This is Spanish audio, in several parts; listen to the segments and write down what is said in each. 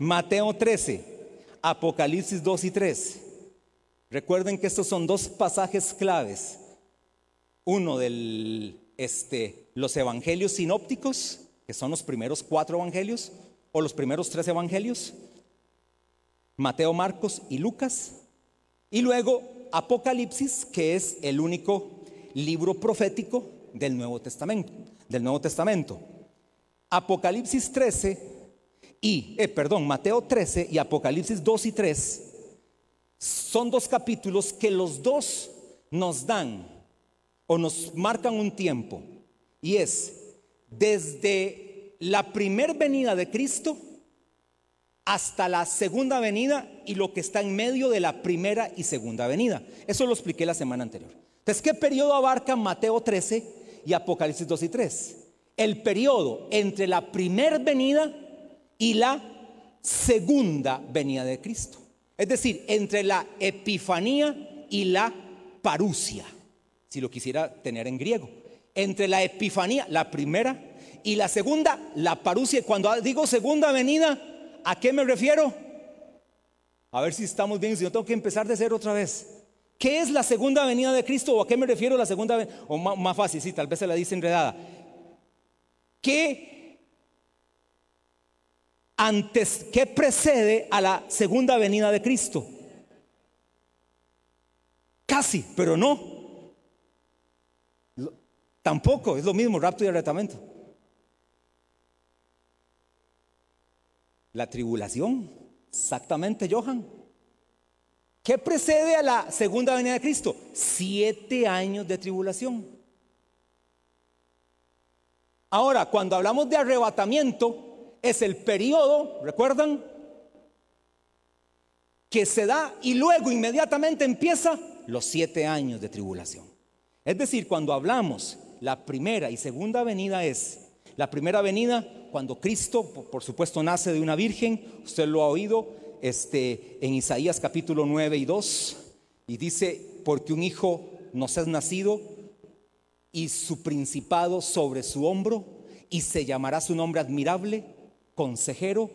Mateo 13, Apocalipsis 2 y 3. Recuerden que estos son dos pasajes claves. Uno de este, los evangelios sinópticos, que son los primeros cuatro evangelios, o los primeros tres evangelios, Mateo, Marcos y Lucas. Y luego Apocalipsis, que es el único libro profético del Nuevo Testamento, del Nuevo Testamento. Apocalipsis 13 y, eh, perdón, Mateo 13 y Apocalipsis 2 y 3 son dos capítulos que los dos nos dan o nos marcan un tiempo. Y es desde la primer venida de Cristo hasta la segunda venida y lo que está en medio de la primera y segunda venida. Eso lo expliqué la semana anterior. Entonces, ¿qué periodo abarca Mateo 13 y Apocalipsis 2 y 3? El periodo entre la primer venida y la segunda venida de Cristo. Es decir, entre la epifanía y la parusia, si lo quisiera tener en griego. Entre la epifanía, la primera, y la segunda, la parusia. Cuando digo segunda venida, ¿a qué me refiero? A ver si estamos bien, si no tengo que empezar de cero otra vez. ¿Qué es la segunda venida de Cristo? ¿O a qué me refiero la segunda venida? O más, más fácil, sí, tal vez se la dice enredada. ¿Qué antes, ¿qué precede a la segunda venida de Cristo? Casi, pero no. Tampoco, es lo mismo, rapto y arrebatamiento. La tribulación, exactamente, Johan. ¿Qué precede a la segunda venida de Cristo? Siete años de tribulación. Ahora, cuando hablamos de arrebatamiento, es el periodo, ¿recuerdan? Que se da y luego inmediatamente empieza los siete años de tribulación. Es decir, cuando hablamos la primera y segunda venida es la primera venida cuando Cristo, por supuesto, nace de una virgen, usted lo ha oído este, en Isaías capítulo 9 y 2, y dice, porque un hijo nos es nacido y su principado sobre su hombro, y se llamará su nombre admirable, consejero,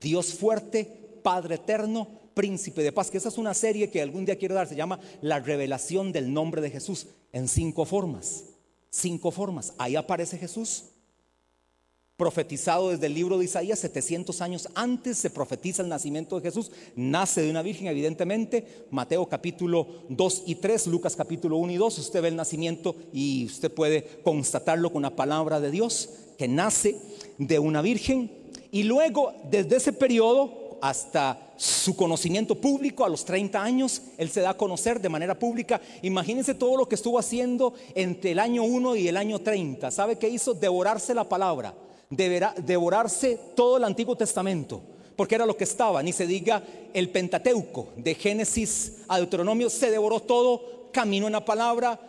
Dios fuerte, Padre eterno, príncipe de paz, que esa es una serie que algún día quiero dar, se llama La revelación del nombre de Jesús en cinco formas. Cinco formas. Ahí aparece Jesús, profetizado desde el libro de Isaías, 700 años antes se profetiza el nacimiento de Jesús, nace de una virgen evidentemente, Mateo capítulo 2 y 3, Lucas capítulo 1 y 2, usted ve el nacimiento y usted puede constatarlo con la palabra de Dios, que nace de una virgen, y luego, desde ese periodo hasta su conocimiento público, a los 30 años, él se da a conocer de manera pública. Imagínense todo lo que estuvo haciendo entre el año 1 y el año 30. ¿Sabe qué hizo? Devorarse la palabra, devorarse todo el Antiguo Testamento porque era lo que estaba, ni se diga el Pentateuco, de Génesis a Deuteronomio, se devoró todo, camino en la palabra,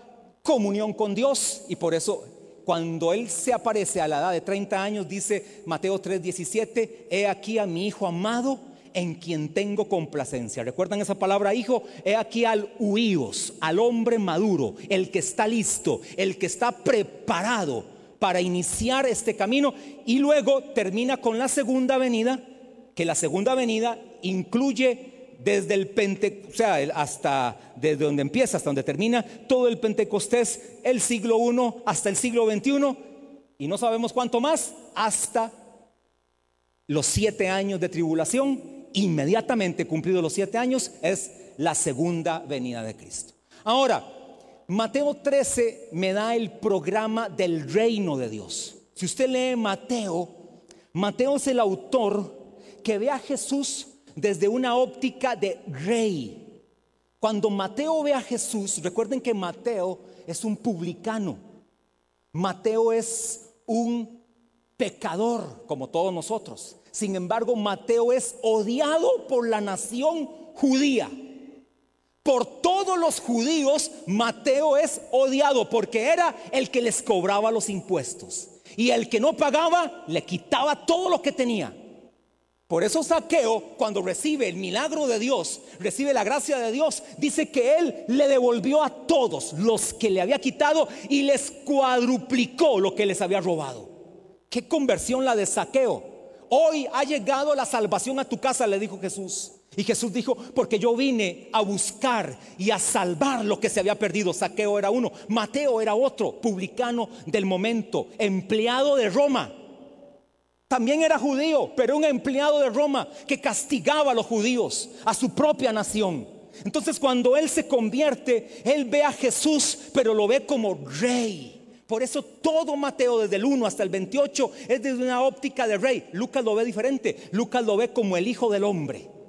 comunión con Dios, y por eso cuando Él se aparece a la edad de 30 años, dice Mateo 3:17, he aquí a mi Hijo amado en quien tengo complacencia. ¿Recuerdan esa palabra hijo? He aquí al huíos, al hombre maduro, el que está listo, el que está preparado para iniciar este camino y luego termina con la segunda venida, que la segunda venida incluye desde el Pentecostés, o sea, hasta desde donde empieza hasta donde termina todo el Pentecostés, el siglo I hasta el siglo XXI, y no sabemos cuánto más, hasta los siete años de tribulación, inmediatamente cumplidos los siete años, es la segunda venida de Cristo. Ahora, Mateo 13 me da el programa del reino de Dios. Si usted lee Mateo, Mateo es el autor que ve a Jesús desde una óptica de rey. Cuando Mateo ve a Jesús, recuerden que Mateo es un publicano. Mateo es un pecador como todos nosotros. Sin embargo, Mateo es odiado por la nación judía. Por todos los judíos, Mateo es odiado porque era el que les cobraba los impuestos. Y el que no pagaba, le quitaba todo lo que tenía. Por eso Saqueo, cuando recibe el milagro de Dios, recibe la gracia de Dios, dice que él le devolvió a todos los que le había quitado y les cuadruplicó lo que les había robado. ¿Qué conversión la de Saqueo? hoy ha llegado la salvación a tu casa, le dijo Jesús. Y Jesús dijo, porque yo vine a buscar y a salvar lo que se había perdido. Saqueo era uno, Mateo era otro, publicano del momento, empleado de Roma. También era judío, pero un empleado de Roma que castigaba a los judíos, a su propia nación. Entonces cuando él se convierte, él ve a Jesús, pero lo ve como rey. Por eso todo Mateo, desde el 1 hasta el 28, es desde una óptica de rey. Lucas lo ve diferente. Lucas lo ve como el Hijo del Hombre.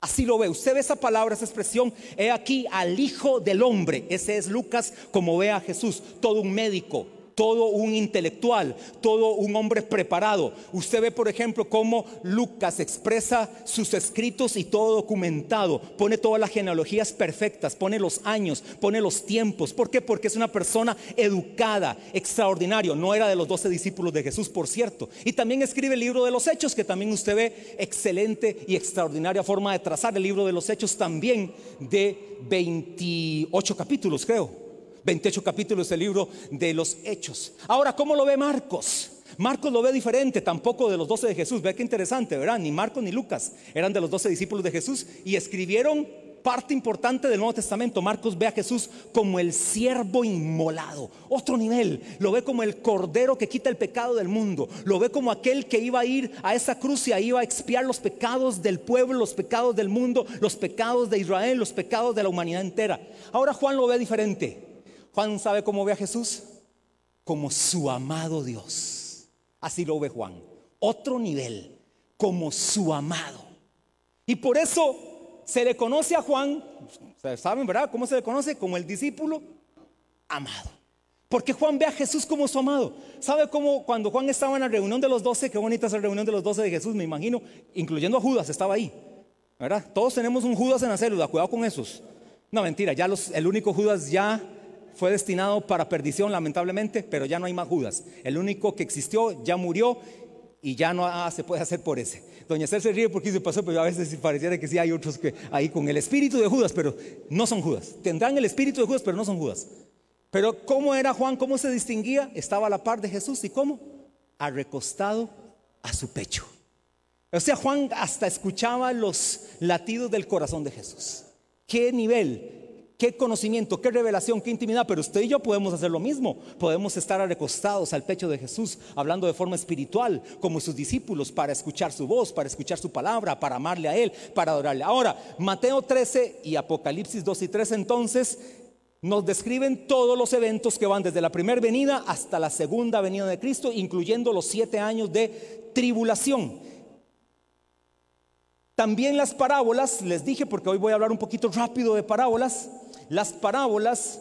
Así lo ve. Usted ve esa palabra, esa expresión. He aquí al Hijo del Hombre. Ese es Lucas como ve a Jesús. Todo un médico, todo un intelectual, todo un hombre preparado. Usted ve, por ejemplo, cómo Lucas expresa sus escritos y todo documentado, pone todas las genealogías perfectas, pone los años, pone los tiempos. ¿Por qué? Porque es una persona educada, extraordinario. No era de los doce discípulos de Jesús, por cierto. Y también escribe el libro de los Hechos, que también usted ve excelente y extraordinaria forma de trazar el libro de los Hechos, también de 28 capítulos, creo. 28 capítulos del libro de los Hechos. Ahora, ¿cómo lo ve Marcos? Marcos lo ve diferente, tampoco de los 12 de Jesús. Ve qué interesante, ¿verdad? Ni Marcos ni Lucas eran de los 12 discípulos de Jesús y escribieron parte importante del Nuevo Testamento. Marcos ve a Jesús como el siervo inmolado, otro nivel. Lo ve como el cordero que quita el pecado del mundo. Lo ve como aquel que iba a ir a esa cruz y iba a expiar los pecados del pueblo, los pecados del mundo, los pecados de Israel, los pecados de la humanidad entera. Ahora Juan lo ve diferente. Juan sabe cómo ve a Jesús como su amado Dios. Así lo ve Juan. Otro nivel, como su amado. Y por eso se le conoce a Juan, ¿saben verdad? ¿Cómo se le conoce? Como el discípulo amado. Porque Juan ve a Jesús como su amado. ¿Sabe cómo cuando Juan estaba en la reunión de los doce, qué bonita esa reunión de los doce de Jesús, me imagino, incluyendo a Judas, estaba ahí. ¿Verdad? Todos tenemos un Judas en la célula, cuidado con esos. No, mentira, ya los, el único Judas ya fue destinado para perdición lamentablemente, pero ya no hay más Judas. El único que existió ya murió y ya no se puede hacer por ese. Doña Esther se ríe porque se pasó, pero a veces pareciera que sí hay otros que ahí con el espíritu de Judas, pero no son Judas. Tendrán el espíritu de Judas, pero no son Judas. Pero ¿cómo era Juan? ¿Cómo se distinguía? Estaba a la par de Jesús y cómo? Arrecostado a su pecho. O sea, Juan hasta escuchaba los latidos del corazón de Jesús. ¿Qué nivel? Qué conocimiento, qué revelación, qué intimidad, pero usted y yo podemos hacer lo mismo. Podemos estar recostados al pecho de Jesús, hablando de forma espiritual, como sus discípulos, para escuchar su voz, para escuchar su palabra, para amarle a Él, para adorarle. Ahora, Mateo 13 y Apocalipsis 2 y 3 entonces nos describen todos los eventos que van desde la primera venida hasta la segunda venida de Cristo, incluyendo los siete años de tribulación. También las parábolas, les dije porque hoy voy a hablar un poquito rápido de parábolas, las parábolas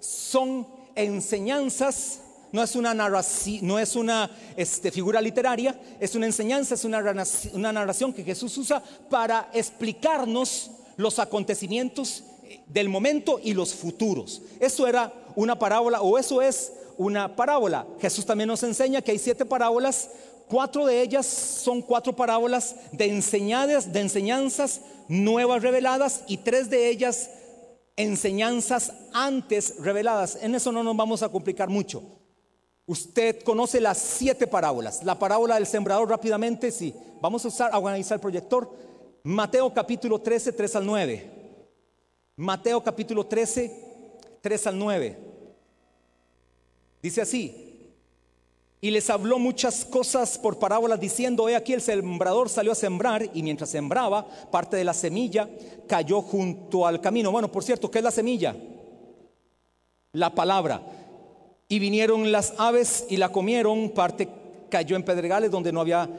son enseñanzas, no es una narración, no es una este, figura literaria, es una enseñanza, es una, una narración que Jesús usa para explicarnos los acontecimientos del momento y los futuros. Eso era una parábola o eso es una parábola. Jesús también nos enseña que hay siete parábolas, cuatro de ellas son cuatro parábolas de enseñanzas, de enseñanzas nuevas reveladas y tres de ellas enseñanzas antes reveladas. En eso no nos vamos a complicar mucho. Usted conoce las siete parábolas. La parábola del sembrador rápidamente, sí. Vamos a usar, a analizar el proyector. Mateo capítulo 13, 3 al 9. Mateo capítulo 13, 3 al 9. Dice así, y les habló muchas cosas por parábolas diciendo, he aquí el sembrador salió a sembrar y mientras sembraba, parte de la semilla cayó junto al camino. Bueno, por cierto, ¿qué es la semilla? La palabra. Y vinieron las aves y la comieron, parte cayó en pedregales donde no había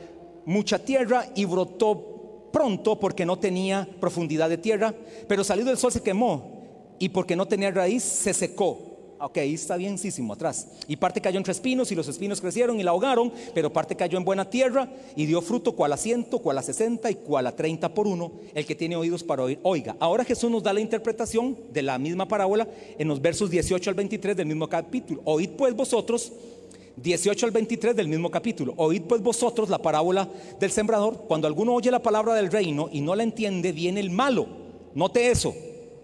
mucha tierra y brotó pronto porque no tenía profundidad de tierra, pero salido el sol se quemó y porque no tenía raíz se secó. Ok, ahí está bienísimo atrás. Y parte cayó entre espinos y los espinos crecieron y la ahogaron, pero parte cayó en buena tierra y dio fruto cual a ciento, cual a sesenta y cual a treinta por uno. El que tiene oídos para oír, oiga. Ahora Jesús nos da la interpretación de la misma parábola en los versos 18 al 23 del mismo capítulo. Oíd pues vosotros 18 al 23 del mismo capítulo. Oíd pues vosotros la parábola del sembrador. Cuando alguno oye la palabra del reino y no la entiende, viene el malo. Note eso.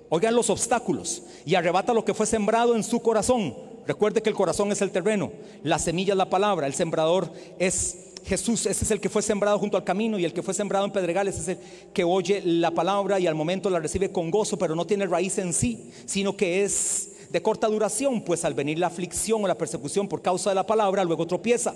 Oigan los obstáculos y arrebata lo que fue sembrado en su corazón. Recuerde que el corazón es el terreno, la semilla es la palabra, el sembrador es Jesús, ese es el que fue sembrado junto al camino y el que fue sembrado en pedregales es el que oye la palabra y al momento la recibe con gozo, pero no tiene raíz en sí, sino que es de corta duración, pues al venir la aflicción o la persecución por causa de la palabra, luego tropieza.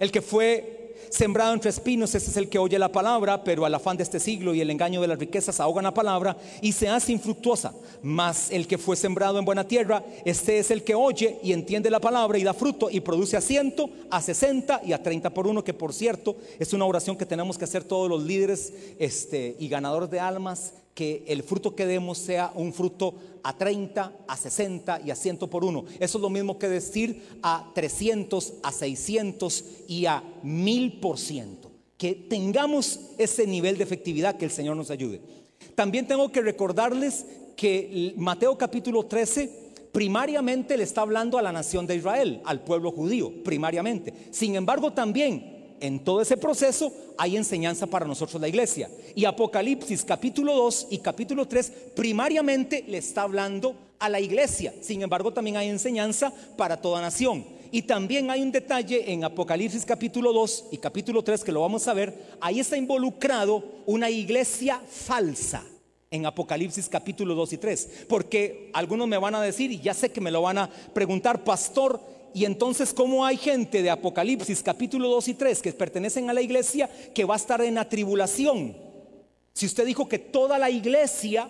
El que fue sembrado entre espinos, ese es el que oye la palabra, pero al afán de este siglo y el engaño de las riquezas ahogan la palabra y se hace infructuosa. Mas el que fue sembrado en buena tierra, este es el que oye y entiende la palabra y da fruto y produce a ciento, a sesenta y a treinta por uno, que por cierto es una oración que tenemos que hacer todos los líderes este, y ganadores de almas que el fruto que demos sea un fruto a 30, a 60 y a 100 por uno. Eso es lo mismo que decir a 300, a 600 y a 1000 por ciento. Que tengamos ese nivel de efectividad, que el Señor nos ayude. También tengo que recordarles que Mateo capítulo 13 primariamente le está hablando a la nación de Israel, al pueblo judío, primariamente. Sin embargo, también en todo ese proceso hay enseñanza para nosotros la iglesia. Y Apocalipsis capítulo 2 y capítulo 3 primariamente le está hablando a la iglesia. Sin embargo, también hay enseñanza para toda nación. Y también hay un detalle en Apocalipsis capítulo 2 y capítulo 3 que lo vamos a ver. Ahí está involucrado una iglesia falsa en Apocalipsis capítulo 2 y 3. Porque algunos me van a decir, y ya sé que me lo van a preguntar, pastor, y entonces, ¿cómo hay gente de Apocalipsis capítulo 2 y 3 que pertenecen a la iglesia que va a estar en la tribulación? Si usted dijo que toda la iglesia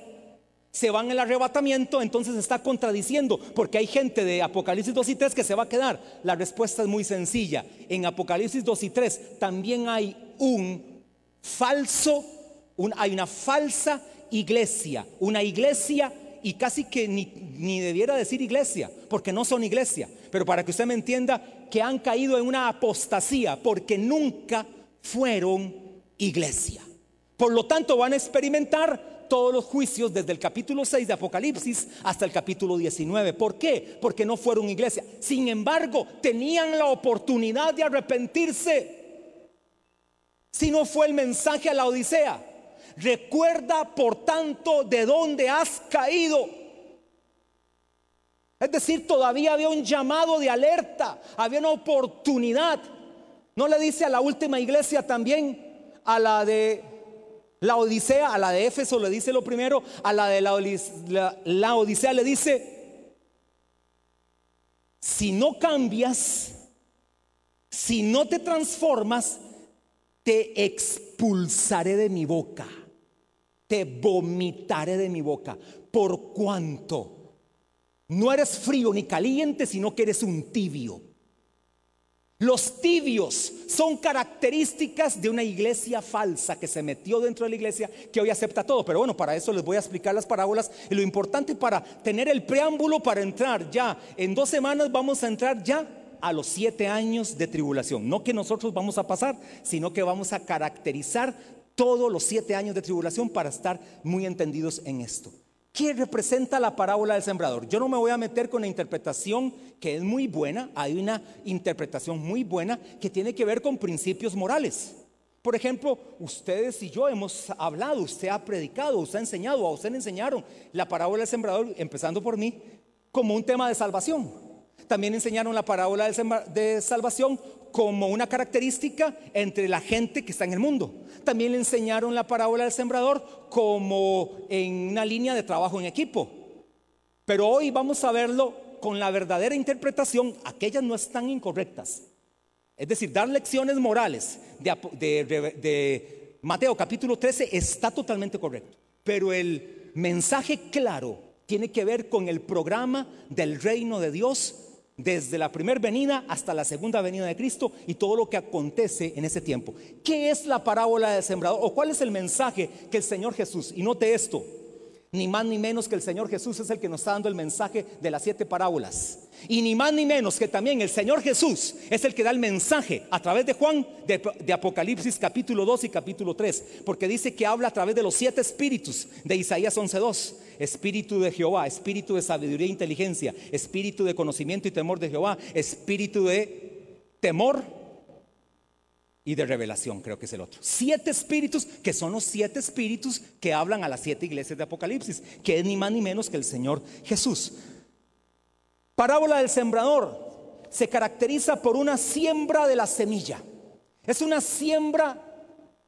se va en el arrebatamiento, entonces está contradiciendo, porque hay gente de Apocalipsis 2 y 3 que se va a quedar. La respuesta es muy sencilla. En Apocalipsis 2 y 3 también hay un falso, hay una falsa iglesia, una iglesia y casi que ni, ni, debiera decir iglesia, porque no son iglesia, pero para que usted me entienda que han caído en una apostasía, porque nunca fueron iglesia. Por lo tanto, van a experimentar todos los juicios desde el capítulo 6 de Apocalipsis hasta el capítulo 19. ¿Por qué? Porque no fueron iglesia. Sin embargo, tenían la oportunidad de arrepentirse. Si no fue el mensaje a la Odisea, Recuerda, por tanto, de dónde has caído. Es decir, todavía había un llamado de alerta, había una oportunidad. ¿No le dice a la última iglesia también, a la de la Odisea, a la de Éfeso le dice lo primero, a la de la, la Odisea le dice, si no cambias, si no te transformas, te expulsaré de mi boca te vomitaré de mi boca, por cuanto no eres frío ni caliente, sino que eres un tibio. Los tibios son características de una iglesia falsa que se metió dentro de la iglesia que hoy acepta todo. Pero bueno, para eso les voy a explicar las parábolas. Y lo importante para tener el preámbulo para entrar ya, en dos semanas vamos a entrar ya a los siete años de tribulación. No que nosotros vamos a pasar, sino que vamos a caracterizar todos los siete años de tribulación para estar muy entendidos en esto. ¿Qué representa la parábola del sembrador? Yo no me voy a meter con la interpretación que es muy buena, hay una interpretación muy buena que tiene que ver con principios morales. Por ejemplo, ustedes y yo hemos hablado, usted ha predicado, usted ha enseñado, a usted le enseñaron la parábola del sembrador, empezando por mí, como un tema de salvación. También enseñaron la parábola de salvación como una característica entre la gente que está en el mundo. También le enseñaron la parábola del sembrador como en una línea de trabajo en equipo. Pero hoy vamos a verlo con la verdadera interpretación, aquellas no están incorrectas. Es decir, dar lecciones morales de, de Mateo capítulo 13 está totalmente correcto. Pero el mensaje claro tiene que ver con el programa del reino de Dios desde la primera venida hasta la segunda venida de Cristo y todo lo que acontece en ese tiempo. ¿Qué es la parábola del sembrador? ¿O cuál es el mensaje que el Señor Jesús, y note esto, ni más ni menos que el Señor Jesús es el que nos está dando el mensaje de las siete parábolas. Y ni más ni menos que también el Señor Jesús es el que da el mensaje a través de Juan de, Apocalipsis capítulo 2 y capítulo 3. Porque dice que habla a través de los siete espíritus de Isaías 11.2. Espíritu de Jehová, espíritu de sabiduría e inteligencia, espíritu de conocimiento y temor de Jehová, espíritu de temor y de revelación, creo que es el otro. Siete espíritus, que son los siete espíritus que hablan a las siete iglesias de Apocalipsis, que es ni más ni menos que el Señor Jesús. Parábola del sembrador se caracteriza por una siembra de la semilla. Es una siembra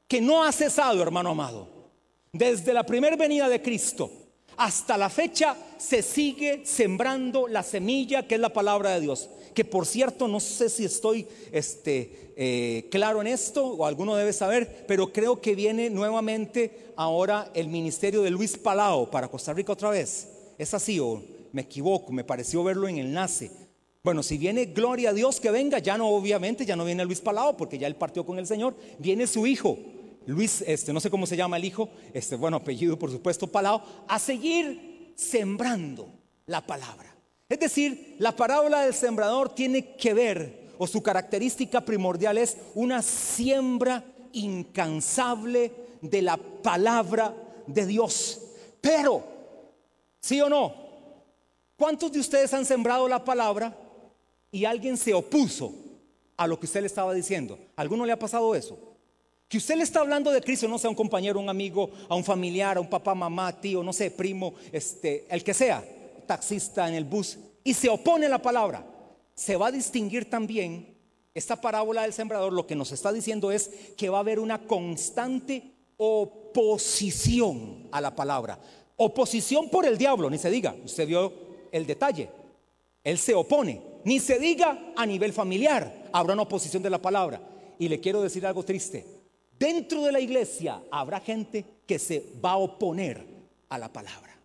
que no ha cesado, hermano amado. Desde la primera venida de Cristo hasta la fecha se sigue sembrando la semilla que es la palabra de Dios. Que por cierto, no sé si estoy este, eh, claro en esto o alguno debe saber, pero creo que viene nuevamente ahora el ministerio de Luis Palao para Costa Rica otra vez. ¿Es así o me equivoco? Me pareció verlo en enlace. Bueno, si viene gloria a Dios que venga, ya no obviamente, ya no viene Luis Palao porque ya él partió con el Señor, viene su hijo, Luis, este, no sé cómo se llama el hijo, este, bueno, apellido por supuesto, Palao, a seguir sembrando la palabra. Es decir, la parábola del sembrador tiene que ver, o su característica primordial es una siembra incansable de la palabra de Dios. Pero, ¿sí o no? ¿Cuántos de ustedes han sembrado la palabra y alguien se opuso a lo que usted le estaba diciendo? ¿Alguno le ha pasado eso? Que usted le está hablando de Cristo, no sea un compañero, un amigo, a un familiar, a un papá, mamá, tío, no sé, primo, este, el que sea, taxista en el bus, y se opone a la palabra. Se va a distinguir también esta parábola del sembrador, lo que nos está diciendo es que va a haber una constante oposición a la palabra. Oposición por el diablo, ni se diga, usted vio el detalle. Él se opone, ni se diga a nivel familiar, habrá una oposición de la palabra. Y le quiero decir algo triste, Dentro de la iglesia habrá gente que se va a oponer a la palabra.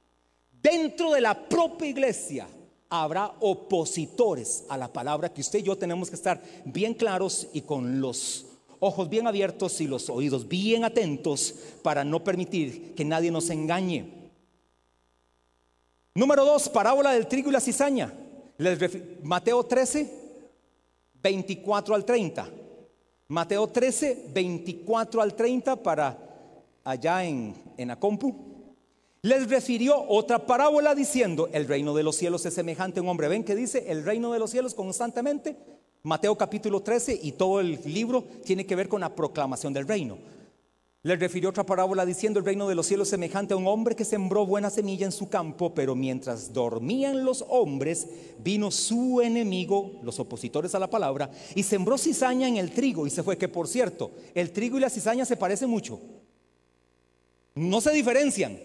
Dentro de la propia iglesia habrá opositores a la palabra que usted y yo tenemos que estar bien claros y con los ojos bien abiertos y los oídos bien atentos para no permitir que nadie nos engañe. Número dos, parábola del trigo y la cizaña. Mateo 13, 24 al 30. Mateo 13, 24 al 30 para allá en, en. Les refirió otra parábola diciendo, el reino de los cielos es semejante a un hombre. ¿Ven que dice el reino de los cielos constantemente? Mateo capítulo 13 y todo el libro tiene que ver con la proclamación del reino. Les refirió otra parábola diciendo el reino de los cielos semejante a un hombre que sembró buena semilla en su campo, pero mientras dormían los hombres, vino su enemigo, los opositores a la palabra, y sembró cizaña en el trigo y se fue, que por cierto, el trigo y la cizaña se parecen mucho. No se diferencian.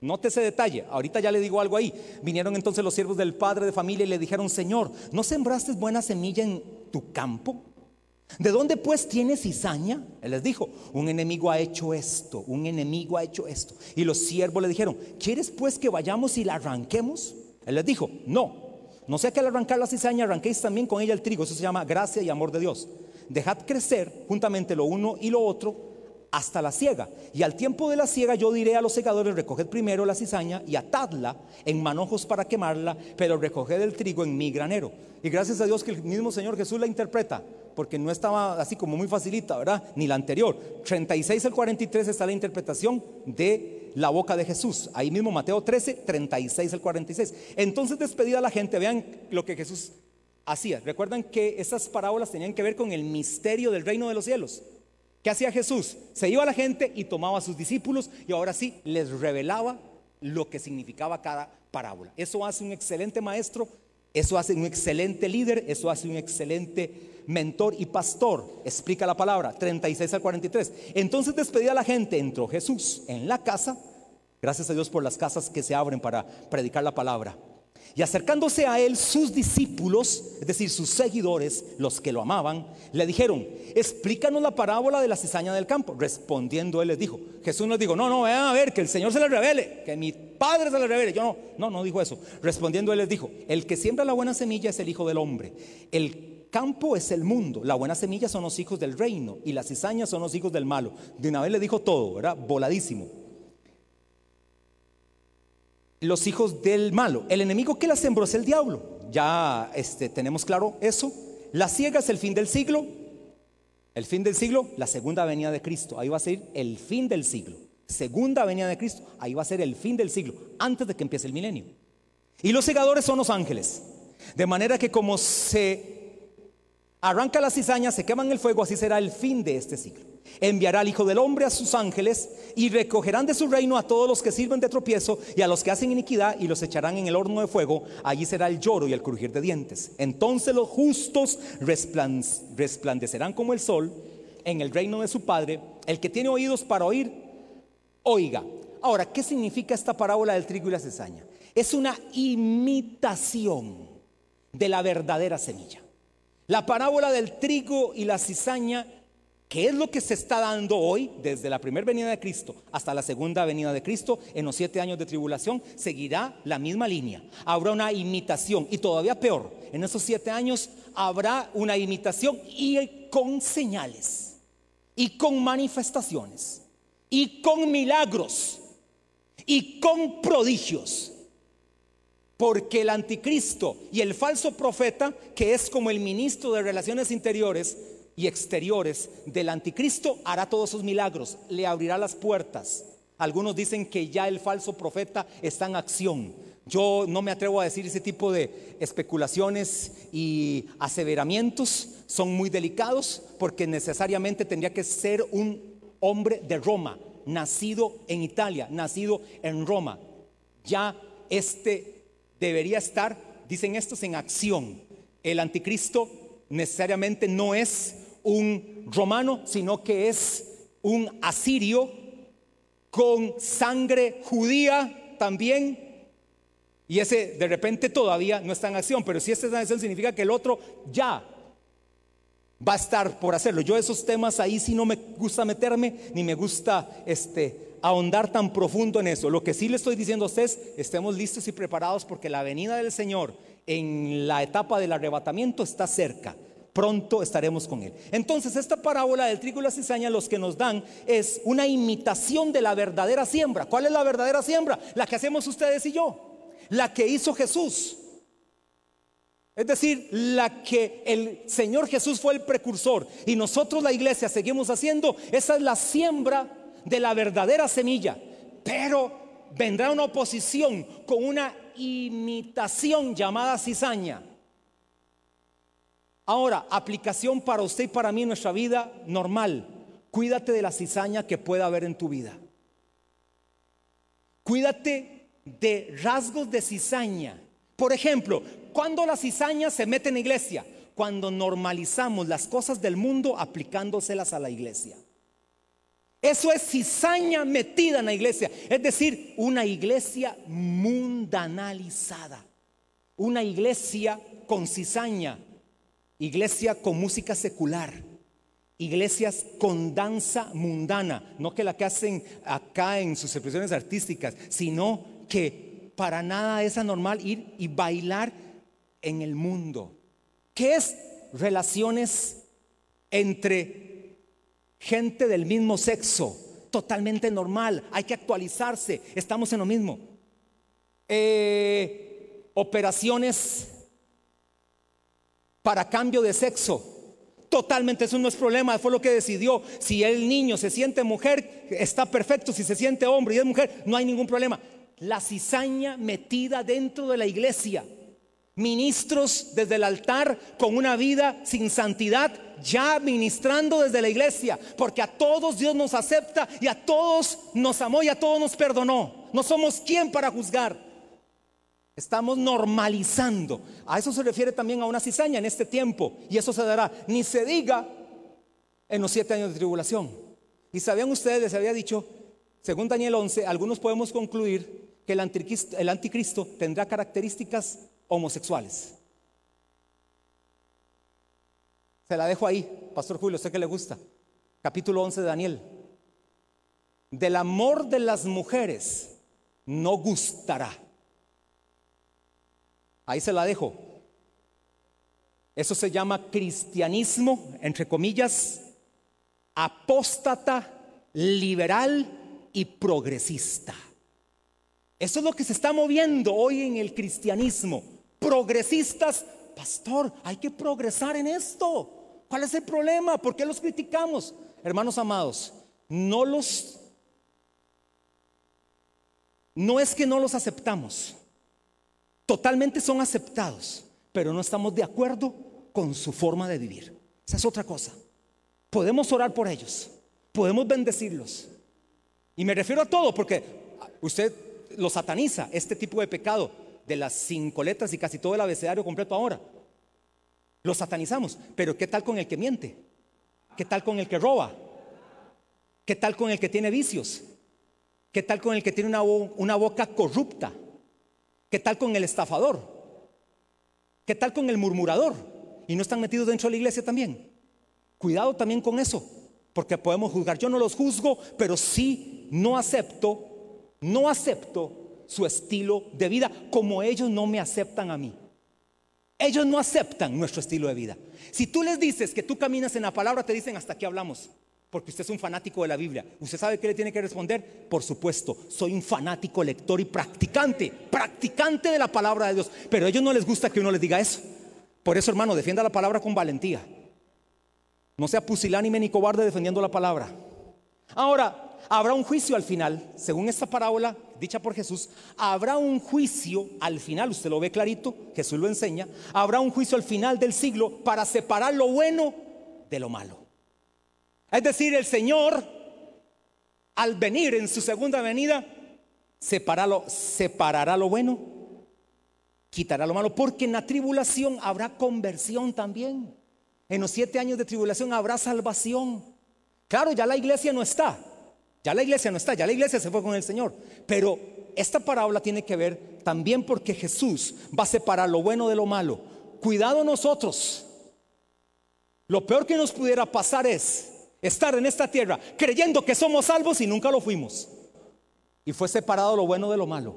Note ese detalle. Ahorita ya le digo algo ahí. Vinieron entonces los siervos del padre de familia y le dijeron, Señor, ¿no sembraste buena semilla en tu campo? ¿De dónde pues tiene cizaña? Él les dijo, un enemigo ha hecho esto, un enemigo ha hecho esto. Y los siervos le dijeron, ¿quieres pues que vayamos y la arranquemos? Él les dijo, no, no sea que al arrancar la cizaña arranquéis también con ella el trigo, eso se llama gracia y amor de Dios. Dejad crecer juntamente lo uno y lo otro hasta la siega. Y al tiempo de la siega yo diré a los segadores, recoged primero la cizaña y atadla en manojos para quemarla, pero recoged el trigo en mi granero. Y gracias a Dios que el mismo Señor Jesús la interpreta porque no estaba así como muy facilita, ¿verdad? Ni la anterior. 36 al 43 está la interpretación de la boca de Jesús. Ahí mismo Mateo 13, 36 al 46. Entonces despedida la gente, vean lo que Jesús hacía. Recuerdan que esas parábolas tenían que ver con el misterio del reino de los cielos. ¿Qué hacía Jesús? Se iba a la gente y tomaba a sus discípulos y ahora sí les revelaba lo que significaba cada parábola. Eso hace un excelente maestro, eso hace un excelente líder, eso hace un excelente mentor y pastor. Explica la palabra, 36 al 43. Entonces despedida la gente, entró Jesús en la casa. Gracias a Dios por las casas que se abren para predicar la palabra. Y acercándose a él sus discípulos, es decir, sus seguidores, los que lo amaban, le dijeron, explícanos la parábola de la cizaña del campo. Respondiendo él les dijo, Jesús nos dijo, no, no, vayan a ver, que el Señor se le revele, que mi Padre se le revele. Yo no, no, no dijo eso. Respondiendo él les dijo, el que siembra la buena semilla es el Hijo del Hombre. El campo es el mundo, la buena semilla son los hijos del reino y las cizañas son los hijos del malo. De una vez le dijo todo, ¿verdad? Voladísimo. Los hijos del malo. El enemigo que la sembró es el diablo. Ya este, tenemos claro eso. La ciega es el fin del siglo. El fin del siglo, la segunda venida de Cristo. Ahí va a ser el fin del siglo. Segunda venida de Cristo. Ahí va a ser el fin del siglo, antes de que empiece el milenio. Y los segadores son los ángeles. De manera que como se Arranca la cizaña, se queman el fuego, así será el fin de este siglo. Enviará al Hijo del Hombre a sus ángeles y recogerán de su reino a todos los que sirven de tropiezo y a los que hacen iniquidad y los echarán en el horno de fuego. Allí será el lloro y el crujir de dientes. Entonces los justos resplandecerán como el sol en el reino de su Padre. El que tiene oídos para oír, oiga. Ahora, ¿qué significa esta parábola del trigo y la cizaña? Es una imitación de la verdadera semilla. La parábola del trigo y la cizaña, que es lo que se está dando hoy, desde la primera venida de Cristo hasta la segunda venida de Cristo, en los siete años de tribulación, seguirá la misma línea. Habrá una imitación y todavía peor, en esos siete años habrá una imitación y con señales, y con manifestaciones, y con milagros, y con prodigios. Porque el anticristo y el falso profeta, que es como el ministro de Relaciones Interiores y Exteriores del anticristo, hará todos sus milagros, le abrirá las puertas. Algunos dicen que ya el falso profeta está en acción. Yo no me atrevo a decir ese tipo de especulaciones y aseveramientos, son muy delicados porque necesariamente tendría que ser un hombre de Roma, nacido en Italia, nacido en Roma. Ya este debería estar, dicen estos, en acción. El anticristo necesariamente no es un romano, sino que es un asirio con sangre judía también. Y ese de repente todavía no está en acción, pero si este está en acción significa que el otro ya va a estar por hacerlo. Yo esos temas ahí sí no me gusta meterme, ni me gusta este ahondar tan profundo en eso. Lo que sí le estoy diciendo a ustedes, estemos listos y preparados porque la venida del Señor en la etapa del arrebatamiento está cerca. Pronto estaremos con Él. Entonces, esta parábola del trigo y la cizaña, los que nos dan es una imitación de la verdadera siembra. ¿Cuál es la verdadera siembra? La que hacemos ustedes y yo. La que hizo Jesús. Es decir, la que el Señor Jesús fue el precursor y nosotros la iglesia seguimos haciendo, esa es la siembra de la verdadera semilla, pero vendrá una oposición con una imitación llamada cizaña. Ahora, aplicación para usted y para mí en nuestra vida normal. Cuídate de la cizaña que pueda haber en tu vida. Cuídate de rasgos de cizaña. Por ejemplo, cuando la cizaña se mete en la iglesia, cuando normalizamos las cosas del mundo aplicándoselas a la iglesia. Eso es cizaña metida en la iglesia. Es decir, una iglesia mundanalizada. Una iglesia con cizaña. Iglesia con música secular. Iglesias con danza mundana. No que la que hacen acá en sus expresiones artísticas, sino que para nada es anormal ir y bailar en el mundo. ¿Qué es relaciones entre gente del mismo sexo, totalmente normal, hay que actualizarse, estamos en lo mismo. Eh, operaciones para cambio de sexo. Totalmente, eso no es problema, fue lo que decidió. Si el niño se siente mujer, está perfecto. Si se siente hombre y es mujer, no hay ningún problema. La cizaña metida dentro de la iglesia. Ministros desde el altar con una vida sin santidad ya ministrando desde la iglesia, porque a todos Dios nos acepta y a todos nos amó y a todos nos perdonó. No somos quien para juzgar. Estamos normalizando. A eso se refiere también a una cizaña en este tiempo. Y eso se dará, ni se diga, en los siete años de tribulación. Y sabían ustedes, les había dicho, según Daniel 11, algunos podemos concluir que el anticristo, el anticristo tendrá características homosexuales. Se la dejo ahí, Pastor Julio, sé que le gusta. Capítulo 11 de Daniel. Del amor de las mujeres no gustará. Ahí se la dejo. Eso se llama cristianismo, entre comillas, apóstata, liberal y progresista. Eso es lo que se está moviendo hoy en el cristianismo. Progresistas, pastor, hay que progresar en esto. ¿Cuál es el problema? ¿Por qué los criticamos? Hermanos amados, no los... No es que no los aceptamos. Totalmente son aceptados, pero no estamos de acuerdo con su forma de vivir. Esa es otra cosa. Podemos orar por ellos, podemos bendecirlos. Y me refiero a todo porque usted lo sataniza, este tipo de pecado de las cinco letras y casi todo el abecedario completo ahora. Lo satanizamos. Pero ¿qué tal con el que miente? ¿Qué tal con el que roba? ¿Qué tal con el que tiene vicios? ¿Qué tal con el que tiene una, una boca corrupta? ¿Qué tal con el estafador? ¿Qué tal con el murmurador? ¿Y no están metidos dentro de la iglesia también? Cuidado también con eso, porque podemos juzgar. Yo no los juzgo, pero sí no acepto, no acepto su estilo de vida como ellos no me aceptan a mí. Ellos no aceptan nuestro estilo de vida. Si tú les dices que tú caminas en la palabra, te dicen hasta aquí hablamos, porque usted es un fanático de la Biblia. ¿Usted sabe qué le tiene que responder? Por supuesto, soy un fanático lector y practicante, practicante de la palabra de Dios. Pero a ellos no les gusta que uno les diga eso. Por eso, hermano, defienda la palabra con valentía. No sea pusilánime ni cobarde defendiendo la palabra. Ahora, habrá un juicio al final, según esta parábola dicha por Jesús, habrá un juicio al final, usted lo ve clarito, Jesús lo enseña, habrá un juicio al final del siglo para separar lo bueno de lo malo. Es decir, el Señor, al venir en su segunda venida, separará lo bueno, quitará lo malo, porque en la tribulación habrá conversión también. En los siete años de tribulación habrá salvación. Claro, ya la iglesia no está. Ya la iglesia no está, ya la iglesia se fue con el Señor. Pero esta parábola tiene que ver también porque Jesús va a separar lo bueno de lo malo. Cuidado nosotros. Lo peor que nos pudiera pasar es estar en esta tierra creyendo que somos salvos y nunca lo fuimos. Y fue separado lo bueno de lo malo.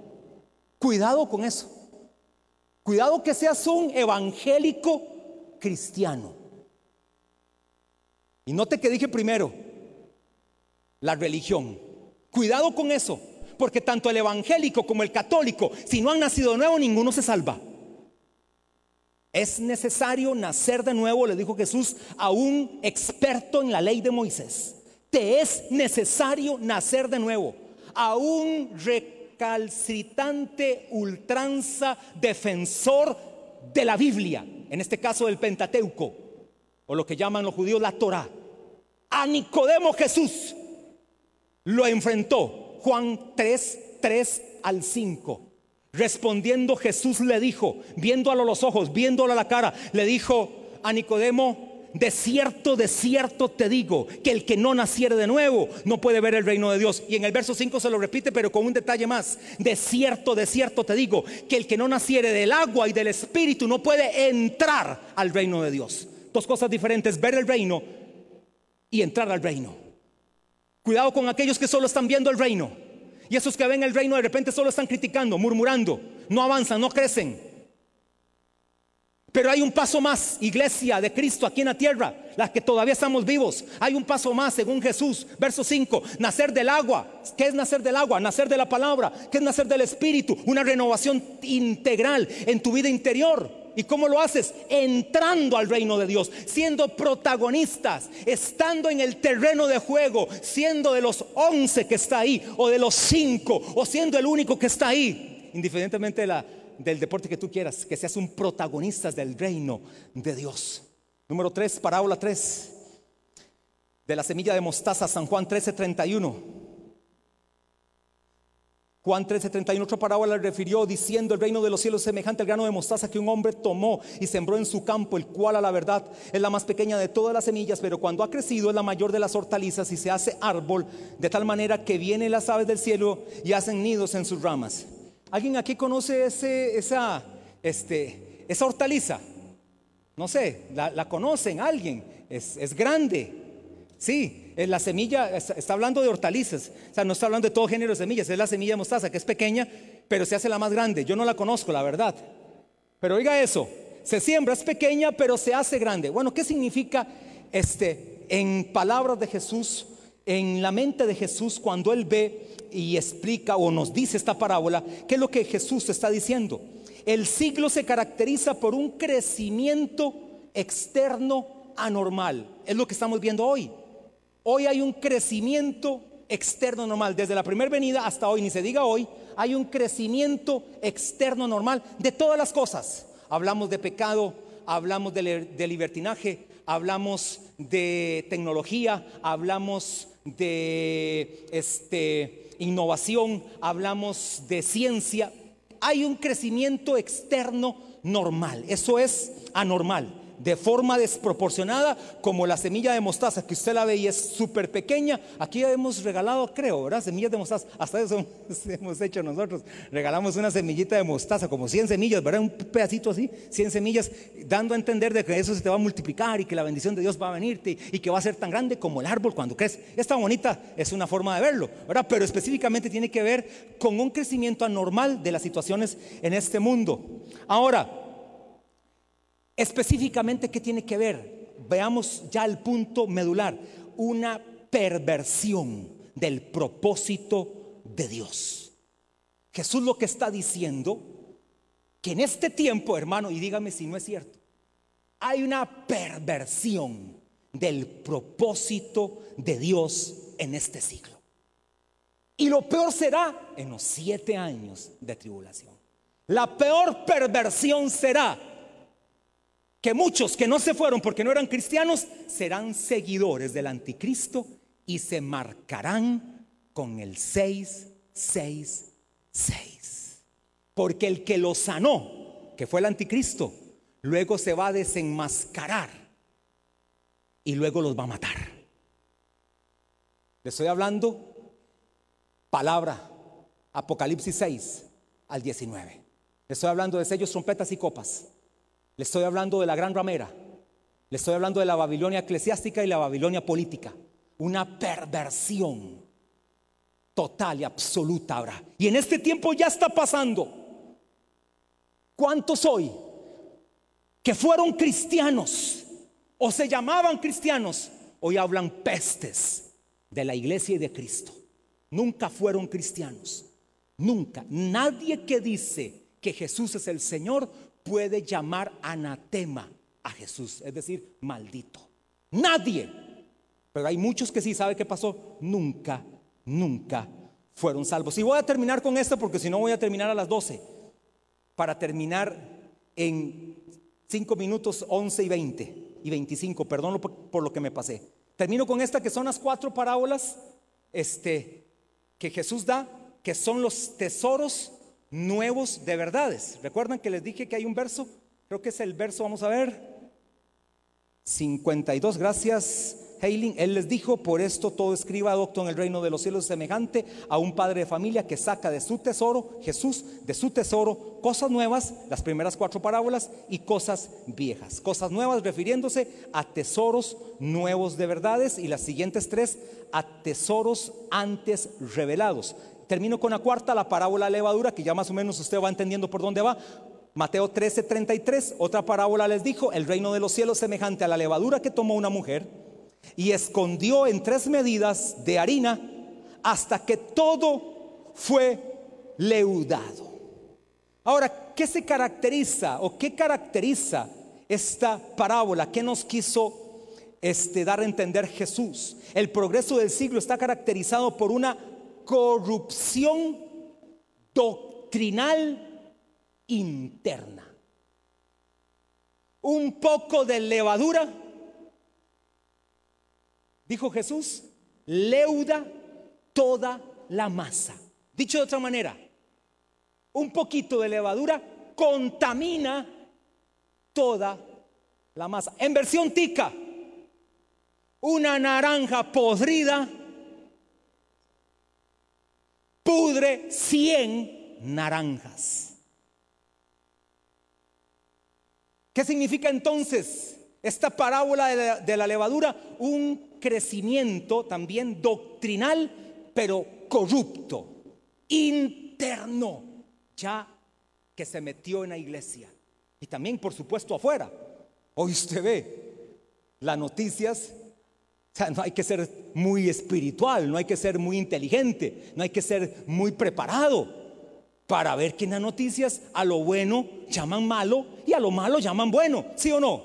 Cuidado con eso. Cuidado que seas un evangélico cristiano. Y note que dije primero, la religión. Cuidado con eso, porque tanto el evangélico como el católico, si no han nacido de nuevo, ninguno se salva. Es necesario nacer de nuevo, le dijo Jesús a un experto en la ley de Moisés. Te es necesario nacer de nuevo, a un recalcitrante ultranza defensor de la Biblia, en este caso del Pentateuco, o lo que llaman los judíos la Torah a Nicodemo Jesús lo enfrentó. Juan 3, 3 al 5. Respondiendo Jesús le dijo, viéndolo a los ojos, viéndolo a la cara, le dijo a Nicodemo, de cierto, de cierto te digo, que el que no naciere de nuevo no puede ver el reino de Dios. Y en el verso 5 se lo repite, pero con un detalle más. De cierto, de cierto te digo, que el que no naciere del agua y del espíritu no puede entrar al reino de Dios. Dos cosas diferentes, ver el reino y entrar al reino. Cuidado con aquellos que solo están viendo el reino. Y esos que ven el reino de repente solo están criticando, murmurando, no avanzan, no crecen. Pero hay un paso más, iglesia de Cristo aquí en la tierra, las que todavía estamos vivos. Hay un paso más, según Jesús, verso 5, nacer del agua. ¿Qué es nacer del agua? Nacer de la palabra. ¿Qué es nacer del Espíritu? Una renovación integral en tu vida interior. ¿Y cómo lo haces? Entrando al reino de Dios, siendo protagonistas, estando en el terreno de juego, siendo de los once que está ahí, o de los cinco, o siendo el único que está ahí, indiferentemente del deporte que tú quieras, que seas un protagonista del reino de Dios. Número tres, parábola tres, de la semilla de mostaza, San Juan 13, 31. Juan 13:31, otra parábola le refirió diciendo, el reino de los cielos es semejante al grano de mostaza que un hombre tomó y sembró en su campo, el cual a la verdad es la más pequeña de todas las semillas, pero cuando ha crecido es la mayor de las hortalizas y se hace árbol, de tal manera que vienen las aves del cielo y hacen nidos en sus ramas. ¿Alguien aquí conoce ese, esa, este, esa hortaliza? No sé, la, conocen, alguien, es, es grande. Sí, la semilla, está hablando de hortalizas, o sea, no está hablando de todo género de semillas, es la semilla de mostaza que es pequeña, pero se hace la más grande. Yo no la conozco, la verdad. Pero oiga eso, se siembra, es pequeña, pero se hace grande. Bueno, ¿qué significa este en palabras de Jesús, en la mente de Jesús cuando él ve y explica o nos dice esta parábola? ¿Qué es lo que Jesús está diciendo? El siglo se caracteriza por un crecimiento externo anormal. Es lo que estamos viendo hoy. Hoy hay un crecimiento externo normal, desde la primera venida hasta hoy, ni se diga hoy, hay un crecimiento externo normal de todas las cosas. Hablamos de pecado, hablamos de, libertinaje, hablamos de tecnología, hablamos de este, innovación, hablamos de ciencia. Hay un crecimiento externo normal, eso es anormal. De forma desproporcionada, como la semilla de mostaza, que usted la ve y es súper pequeña. Aquí hemos regalado, creo, ¿verdad? Semillas de mostaza. Hasta eso hemos hecho nosotros. Regalamos una semillita de mostaza, como 100 semillas, ¿verdad? Un pedacito así, 100 semillas, dando a entender de que eso se te va a multiplicar y que la bendición de Dios va a venirte y que va a ser tan grande como el árbol cuando crece. Esta bonita es una forma de verlo, ¿verdad? Pero específicamente tiene que ver con un crecimiento anormal de las situaciones en este mundo. Ahora, Específicamente, ¿qué tiene que ver? Veamos ya el punto medular. Una perversión del propósito de Dios. Jesús lo que está diciendo, que en este tiempo, hermano, y dígame si no es cierto, hay una perversión del propósito de Dios en este siglo. Y lo peor será en los siete años de tribulación. La peor perversión será que muchos que no se fueron porque no eran cristianos serán seguidores del anticristo y se marcarán con el 666. Porque el que lo sanó, que fue el anticristo, luego se va a desenmascarar y luego los va a matar. Le estoy hablando palabra Apocalipsis 6 al 19. Le estoy hablando de sellos, trompetas y copas. Le estoy hablando de la gran ramera. Le estoy hablando de la Babilonia eclesiástica y la Babilonia política. Una perversión total y absoluta ahora. Y en este tiempo ya está pasando. ¿Cuántos hoy que fueron cristianos o se llamaban cristianos hoy hablan pestes de la iglesia y de Cristo? Nunca fueron cristianos. Nunca. Nadie que dice que Jesús es el Señor puede llamar anatema a Jesús, es decir, maldito. Nadie. Pero hay muchos que sí sabe qué pasó. Nunca, nunca fueron salvos. Y voy a terminar con esto porque si no voy a terminar a las 12. Para terminar en 5 minutos 11 y 20 y 25. Perdón por, lo que me pasé. Termino con esta que son las cuatro parábolas este, que Jesús da, que son los tesoros nuevos de verdades. ¿Recuerdan que les dije que hay un verso? Creo que es el verso, vamos a ver. 52, gracias Heiling. Él les dijo, por esto todo escriba adopto en el reino de los cielos semejante a un padre de familia que saca de su tesoro, Jesús, de su tesoro, cosas nuevas, las primeras cuatro parábolas, y cosas viejas. Cosas nuevas refiriéndose a tesoros nuevos de verdades y las siguientes tres a tesoros antes revelados. Termino con la cuarta, la parábola levadura, que ya más o menos usted va entendiendo por dónde va. Mateo 13, 33, otra parábola les dijo, el reino de los cielos semejante a la levadura que tomó una mujer y escondió en tres medidas de harina hasta que todo fue leudado. Ahora, ¿qué se caracteriza o qué caracteriza esta parábola? ¿Qué nos quiso este, dar a entender Jesús? El progreso del siglo está caracterizado por una corrupción doctrinal interna. Un poco de levadura, dijo Jesús, leuda toda la masa. Dicho de otra manera, un poquito de levadura contamina toda la masa. En versión tica, una naranja podrida pudre 100 naranjas. ¿Qué significa entonces esta parábola de la, levadura? Un crecimiento también doctrinal, pero corrupto, interno, ya que se metió en la iglesia. Y también, por supuesto, afuera. Hoy usted ve las noticias no hay que ser muy espiritual, no hay que ser muy inteligente, no hay que ser muy preparado para ver que en las noticias a lo bueno llaman malo y a lo malo llaman bueno, ¿sí o no?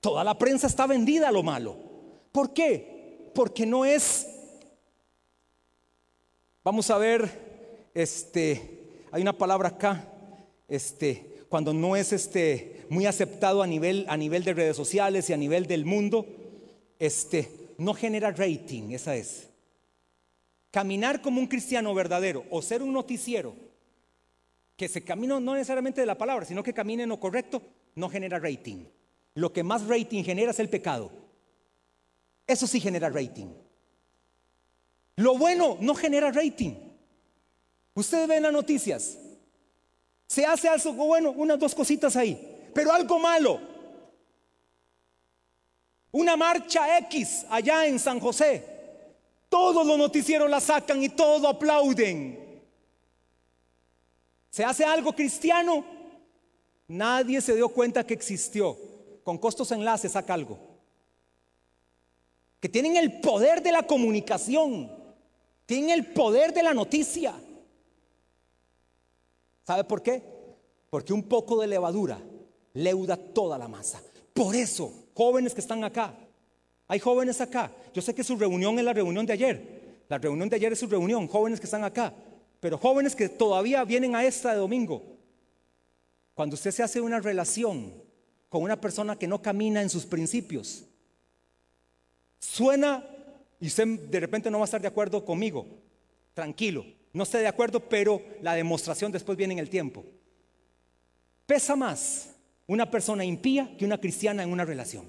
Toda la prensa está vendida a lo malo. ¿Por qué? Porque no es Vamos a ver este hay una palabra acá este cuando no es este muy aceptado a nivel a nivel de redes sociales y a nivel del mundo este, no genera rating, esa es. Caminar como un cristiano verdadero o ser un noticiero que se camina no necesariamente de la palabra, sino que camine en lo correcto, no genera rating. lo que más rating genera es el pecado. Eso sí genera rating. Lo bueno no genera rating. Ustedes ven las noticias. Se hace algo bueno, unas dos cositas ahí. Pero algo malo. Una marcha X allá en San José. Todos los noticieros la sacan y todo aplauden. Se hace algo cristiano. Nadie se dio cuenta que existió. Con costos enlaces saca algo. Que tienen el poder de la comunicación. Tienen el poder de la noticia. ¿Sabe por qué? Porque un poco de levadura leuda toda la masa. Por eso, jóvenes que están acá, hay jóvenes acá. Yo sé que su reunión es la reunión de ayer. La reunión de ayer es su reunión, jóvenes que están acá. Pero jóvenes que todavía vienen a esta de domingo. Cuando usted se hace una relación con una persona que no camina en sus principios, suena y usted de repente no va a estar de acuerdo conmigo. Tranquilo, no esté de acuerdo, pero la demostración después viene en el tiempo. Pesa más una persona impía que una cristiana en una relación.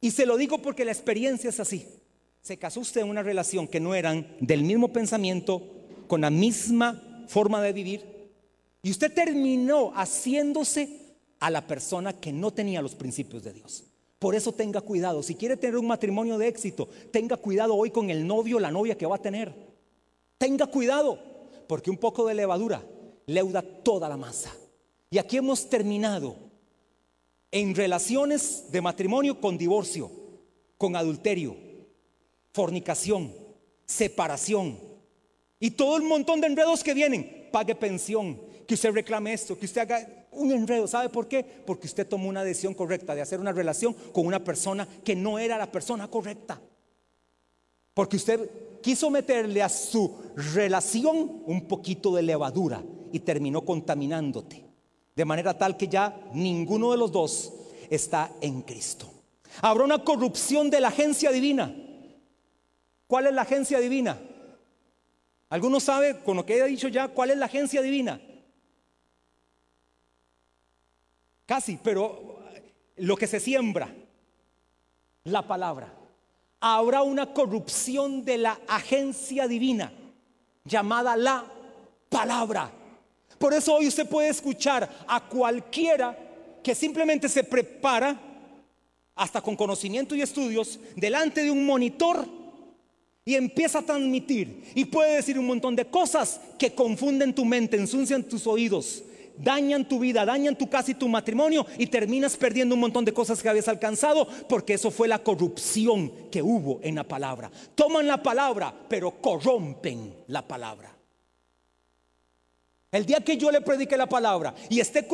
Y se lo digo porque la experiencia es así. Se casó usted en una relación que no eran del mismo pensamiento, con la misma forma de vivir, y usted terminó haciéndose a la persona que no tenía los principios de Dios. Por eso tenga cuidado. Si quiere tener un matrimonio de éxito, tenga cuidado hoy con el novio o la novia que va a tener. Tenga cuidado, porque un poco de levadura leuda toda la masa. Y aquí hemos terminado en relaciones de matrimonio con divorcio, con adulterio, fornicación, separación y todo el montón de enredos que vienen. Pague pensión, que usted reclame esto, que usted haga un enredo. ¿Sabe por qué? Porque usted tomó una decisión correcta de hacer una relación con una persona que no era la persona correcta. Porque usted quiso meterle a su relación un poquito de levadura y terminó contaminándote. De manera tal que ya ninguno de los dos está en Cristo. Habrá una corrupción de la agencia divina. ¿Cuál es la agencia divina? ¿Alguno sabe con lo que he dicho ya cuál es la agencia divina? Casi, pero lo que se siembra, la palabra. Habrá una corrupción de la agencia divina llamada la palabra. Por eso hoy usted puede escuchar a cualquiera que simplemente se prepara, hasta con conocimiento y estudios, delante de un monitor y empieza a transmitir. Y puede decir un montón de cosas que confunden tu mente, ensucian tus oídos dañan tu vida, dañan tu casa y tu matrimonio y terminas perdiendo un montón de cosas que habías alcanzado porque eso fue la corrupción que hubo en la palabra. Toman la palabra, pero corrompen la palabra. El día que yo le predique la palabra y esté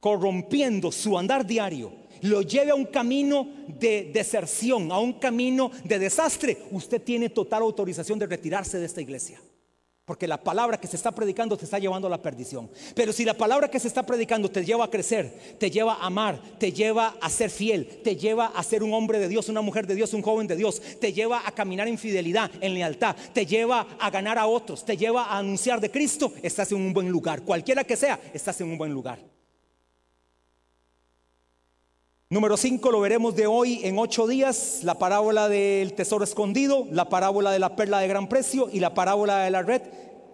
corrompiendo su andar diario, lo lleve a un camino de deserción, a un camino de desastre, usted tiene total autorización de retirarse de esta iglesia. Porque la palabra que se está predicando te está llevando a la perdición. Pero si la palabra que se está predicando te lleva a crecer, te lleva a amar, te lleva a ser fiel, te lleva a ser un hombre de Dios, una mujer de Dios, un joven de Dios, te lleva a caminar en fidelidad, en lealtad, te lleva a ganar a otros, te lleva a anunciar de Cristo, estás en un buen lugar. Cualquiera que sea, estás en un buen lugar. Número 5 lo veremos de hoy en ocho días, la parábola del tesoro escondido, la parábola de la perla de gran precio y la parábola de la red.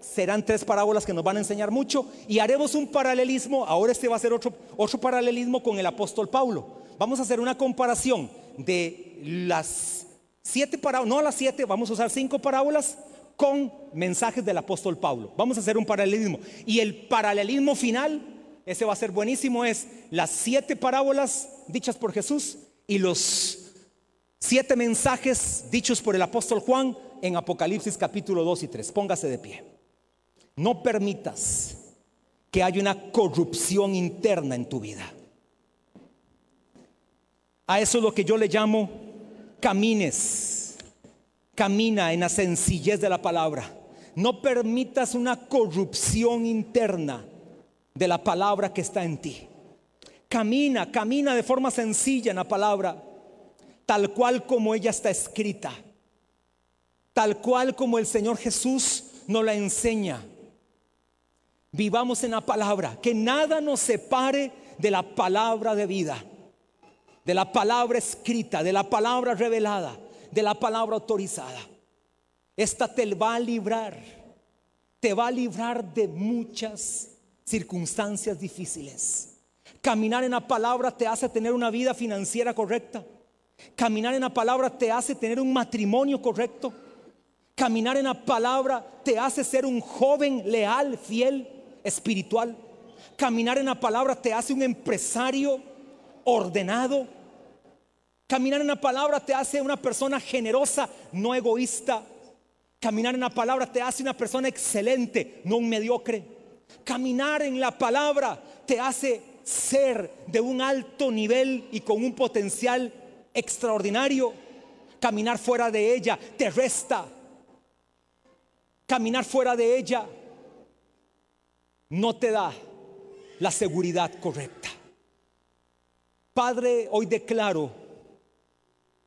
Serán tres parábolas que nos van a enseñar mucho y haremos un paralelismo, ahora este va a ser otro, paralelismo con el apóstol Pablo. Vamos a hacer una comparación de las siete parábolas, no las siete, vamos a usar cinco parábolas con mensajes del apóstol Pablo. Vamos a hacer un paralelismo. Y el paralelismo final, ese va a ser buenísimo, es las siete parábolas dichas por Jesús y los siete mensajes dichos por el apóstol Juan en Apocalipsis capítulo 2 y 3. Póngase de pie. No permitas que haya una corrupción interna en tu vida. A eso es lo que yo le llamo camines. Camina en la sencillez de la palabra. No permitas una corrupción interna de la palabra que está en ti. Camina, camina de forma sencilla en la palabra, tal cual como ella está escrita, tal cual como el Señor Jesús nos la enseña. Vivamos en la palabra, que nada nos separe de la palabra de vida, de la palabra escrita, de la palabra revelada, de la palabra autorizada. Esta te va a librar, te va a librar de muchas circunstancias difíciles. Caminar en la palabra te hace tener una vida financiera correcta. Caminar en la palabra te hace tener un matrimonio correcto. Caminar en la palabra te hace ser un joven leal, fiel, espiritual. Caminar en la palabra te hace un empresario ordenado. Caminar en la palabra te hace una persona generosa, no egoísta. Caminar en la palabra te hace una persona excelente, no un mediocre. Caminar en la palabra te hace ser de un alto nivel y con un potencial extraordinario. Caminar fuera de ella te resta. Caminar fuera de ella no te da la seguridad correcta. Padre, hoy declaro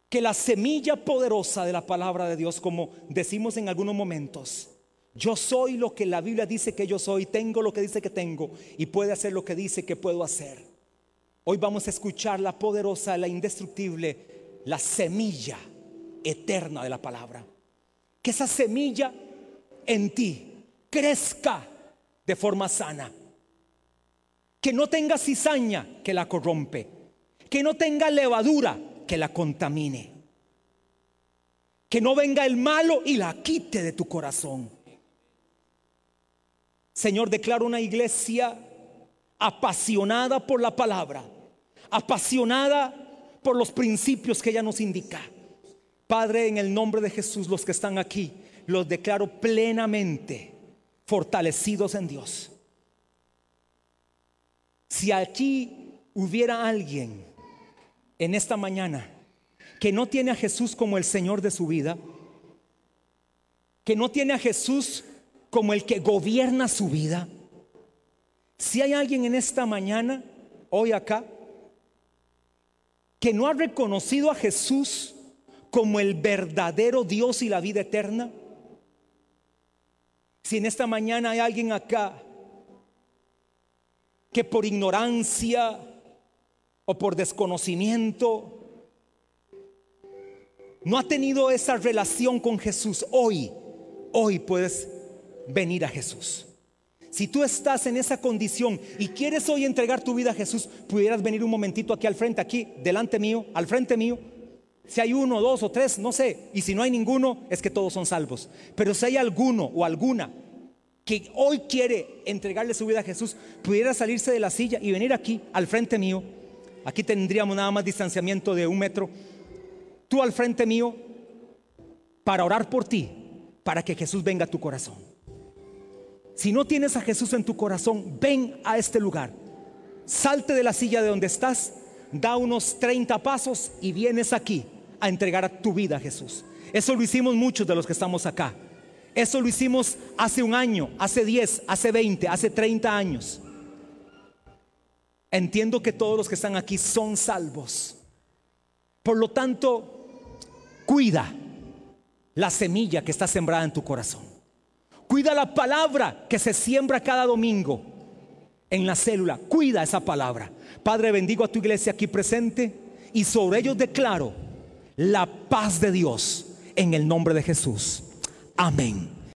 que la semilla poderosa de la palabra de Dios, como decimos en algunos momentos, yo soy lo que la Biblia dice que yo soy, tengo lo que dice que tengo y puede hacer lo que dice que puedo hacer. Hoy vamos a escuchar la poderosa, la indestructible, la semilla eterna de la palabra. Que esa semilla en ti crezca de forma sana. Que no tenga cizaña que la corrompe. Que no tenga levadura que la contamine. Que no venga el malo y la quite de tu corazón. Señor, declaro una iglesia apasionada por la palabra, apasionada por los principios que ella nos indica. Padre, en el nombre de Jesús, los que están aquí, los declaro plenamente fortalecidos en Dios. Si aquí hubiera alguien en esta mañana que no tiene a Jesús como el Señor de su vida, que no tiene a Jesús como el que gobierna su vida, si hay alguien en esta mañana, hoy acá, que no ha reconocido a Jesús como el verdadero Dios y la vida eterna, si en esta mañana hay alguien acá que por ignorancia o por desconocimiento no ha tenido esa relación con Jesús, hoy, hoy puedes venir a Jesús. Si tú estás en esa condición y quieres hoy entregar tu vida a Jesús, pudieras venir un momentito aquí al frente, aquí, delante mío, al frente mío. Si hay uno, dos o tres, no sé. Y si no hay ninguno, es que todos son salvos. Pero si hay alguno o alguna que hoy quiere entregarle su vida a Jesús, pudiera salirse de la silla y venir aquí, al frente mío. Aquí tendríamos nada más distanciamiento de un metro. Tú al frente mío, para orar por ti, para que Jesús venga a tu corazón. Si no tienes a Jesús en tu corazón, ven a este lugar. Salte de la silla de donde estás, da unos 30 pasos y vienes aquí a entregar tu vida a Jesús. Eso lo hicimos muchos de los que estamos acá. Eso lo hicimos hace un año, hace 10, hace 20, hace 30 años. Entiendo que todos los que están aquí son salvos. Por lo tanto, cuida la semilla que está sembrada en tu corazón. Cuida la palabra que se siembra cada domingo en la célula. Cuida esa palabra. Padre, bendigo a tu iglesia aquí presente y sobre ellos declaro la paz de Dios en el nombre de Jesús. Amén.